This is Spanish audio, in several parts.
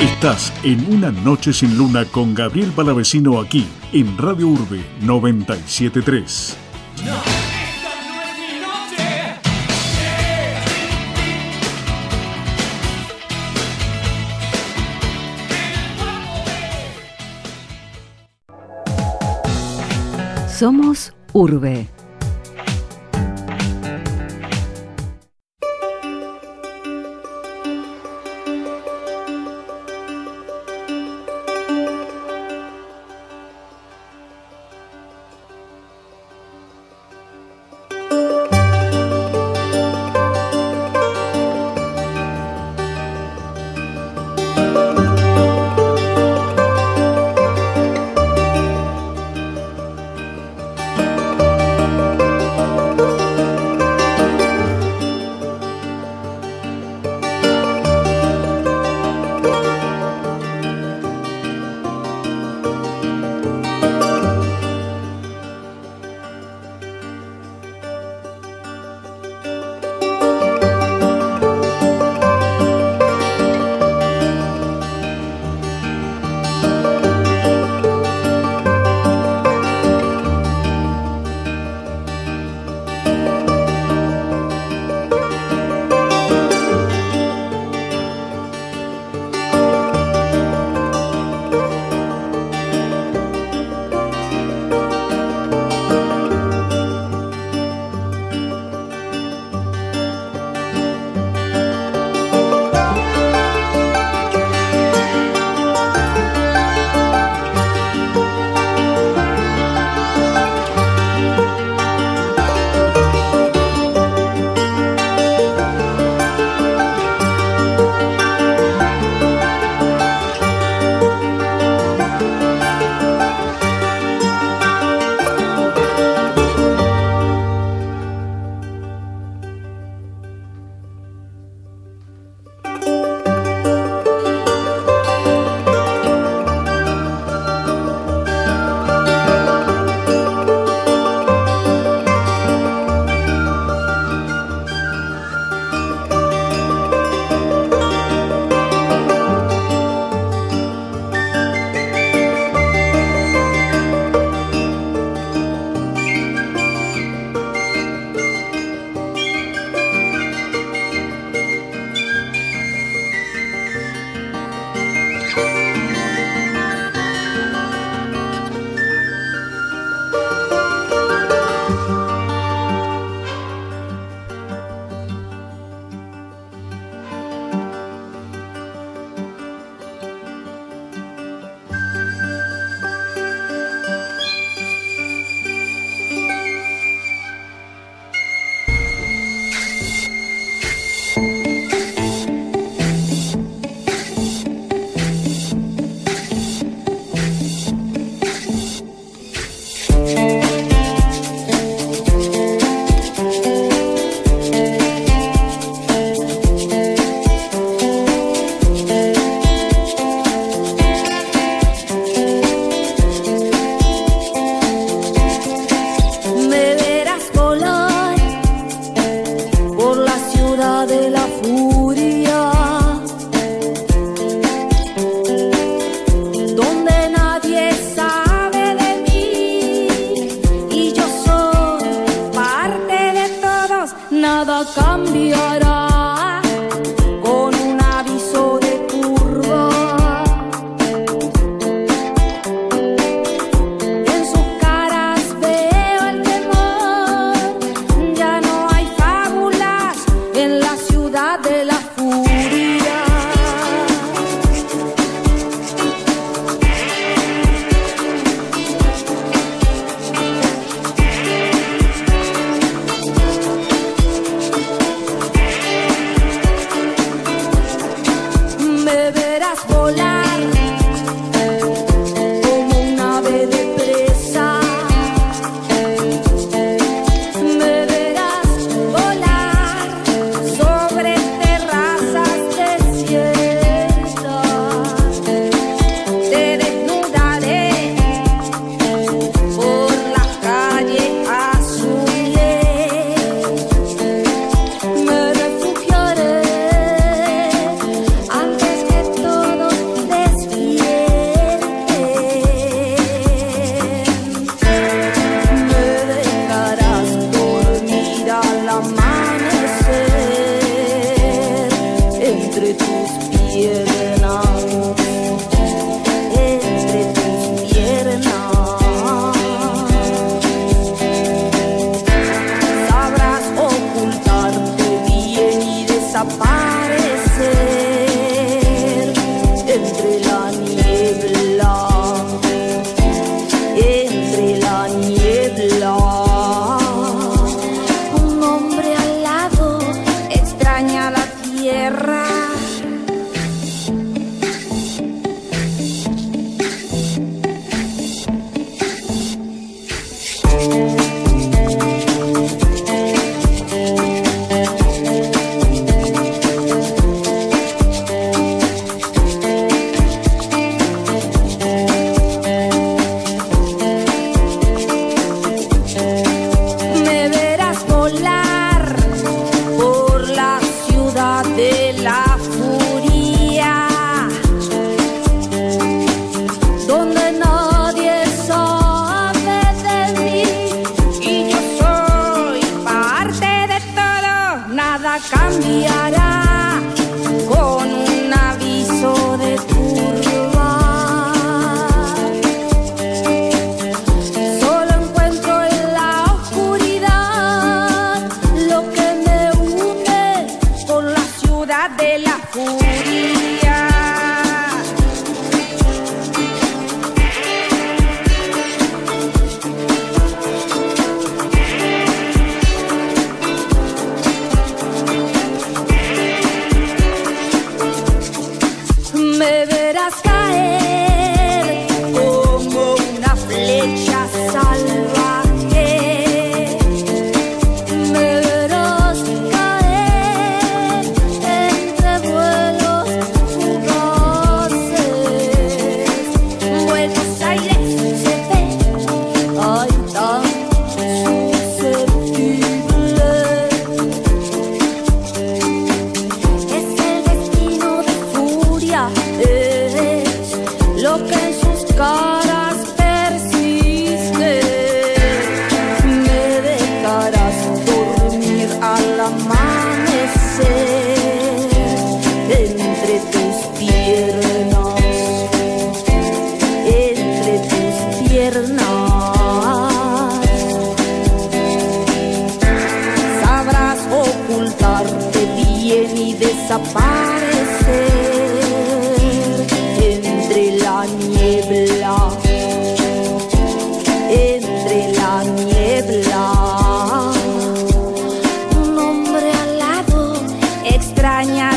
Estás en Una Noche sin Luna con Gabriel Palavecino aquí en Radio Urbe 973. Somos Urbe. amanecer entre la nieve. me out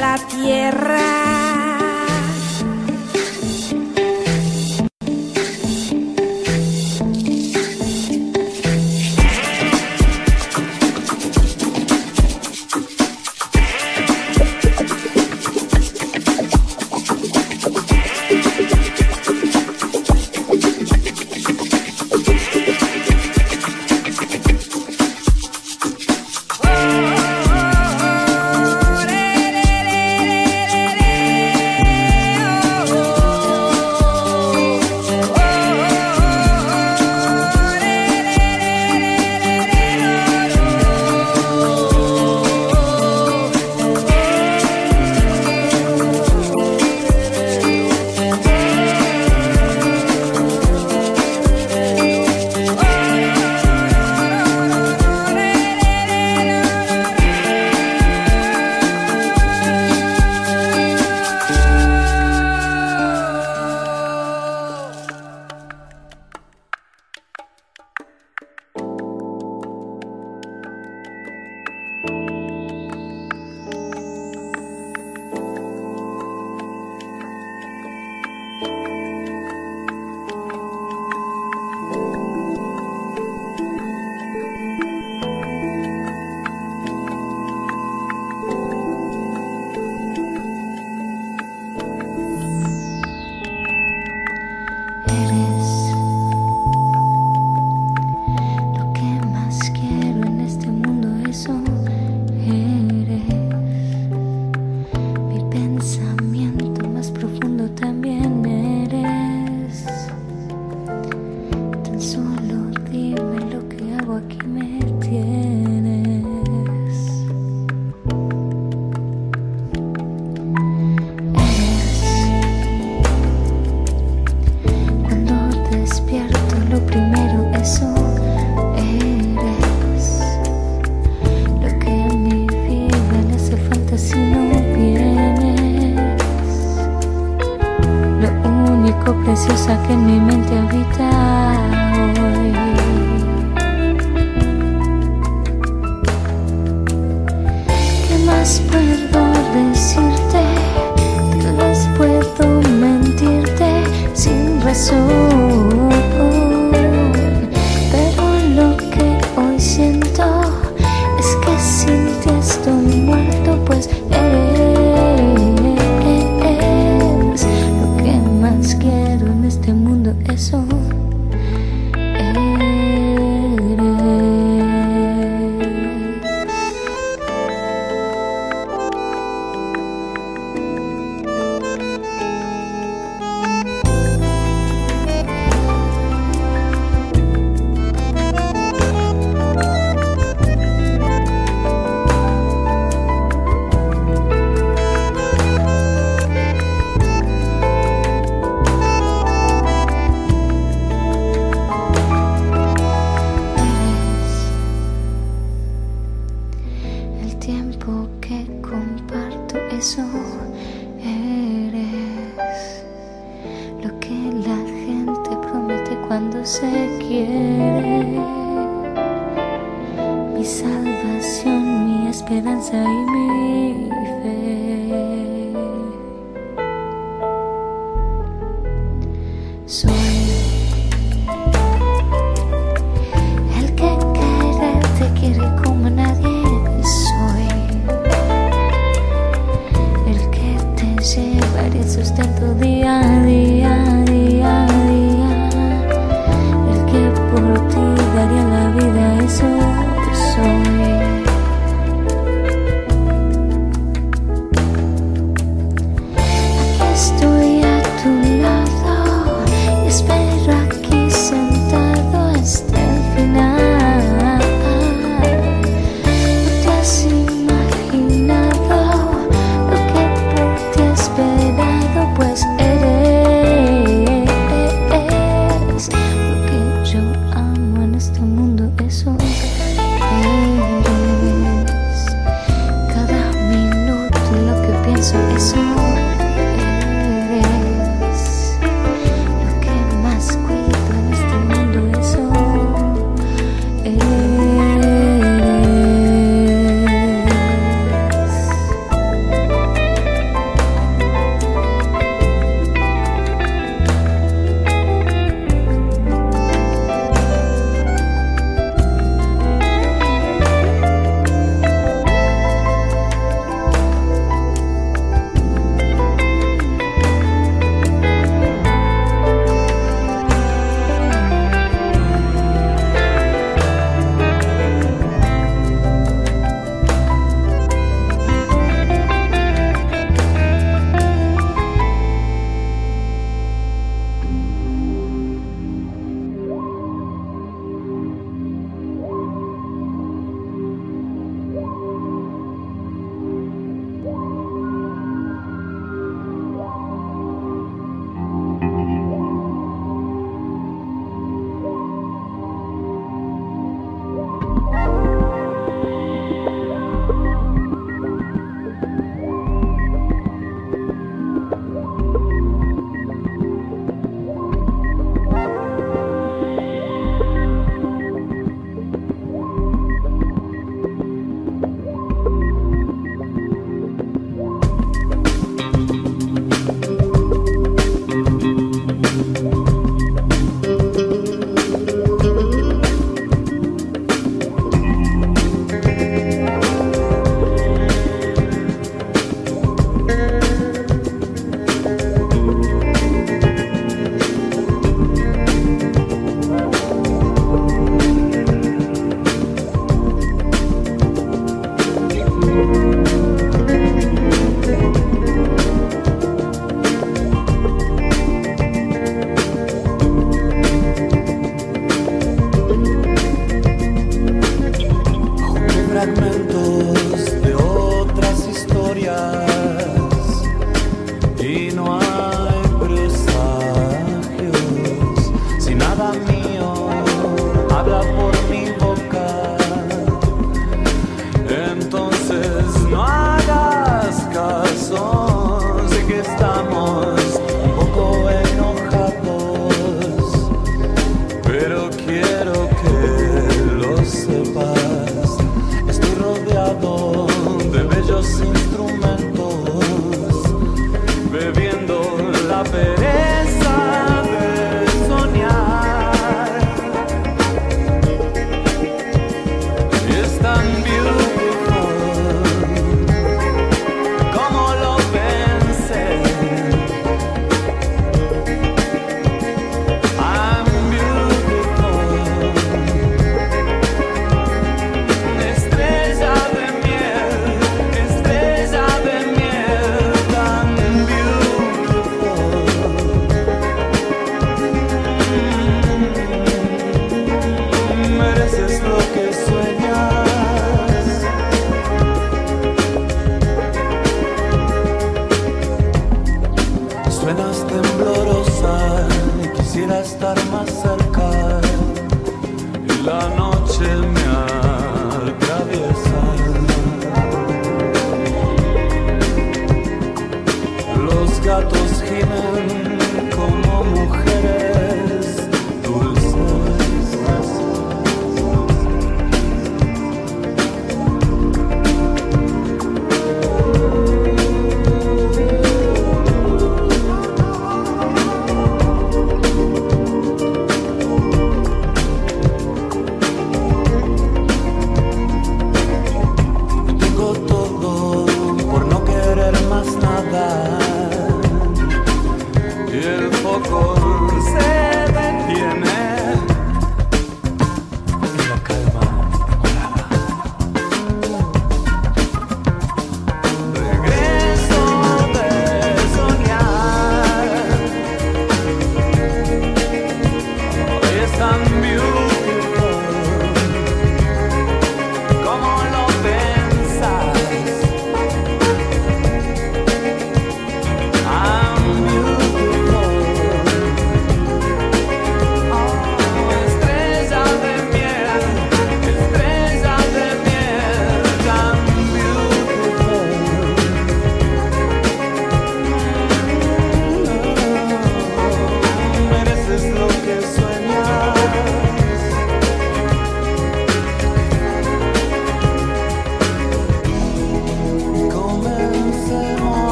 la tierra. Mi salvación, mi esperanza y mi fe.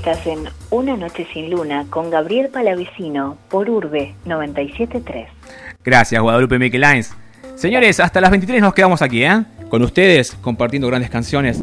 Estás en Una Noche Sin Luna con Gabriel Palavecino por Urbe 973. Gracias, Guadalupe Miquelines. Señores, hasta las 23 nos quedamos aquí, ¿eh? Con ustedes, compartiendo grandes canciones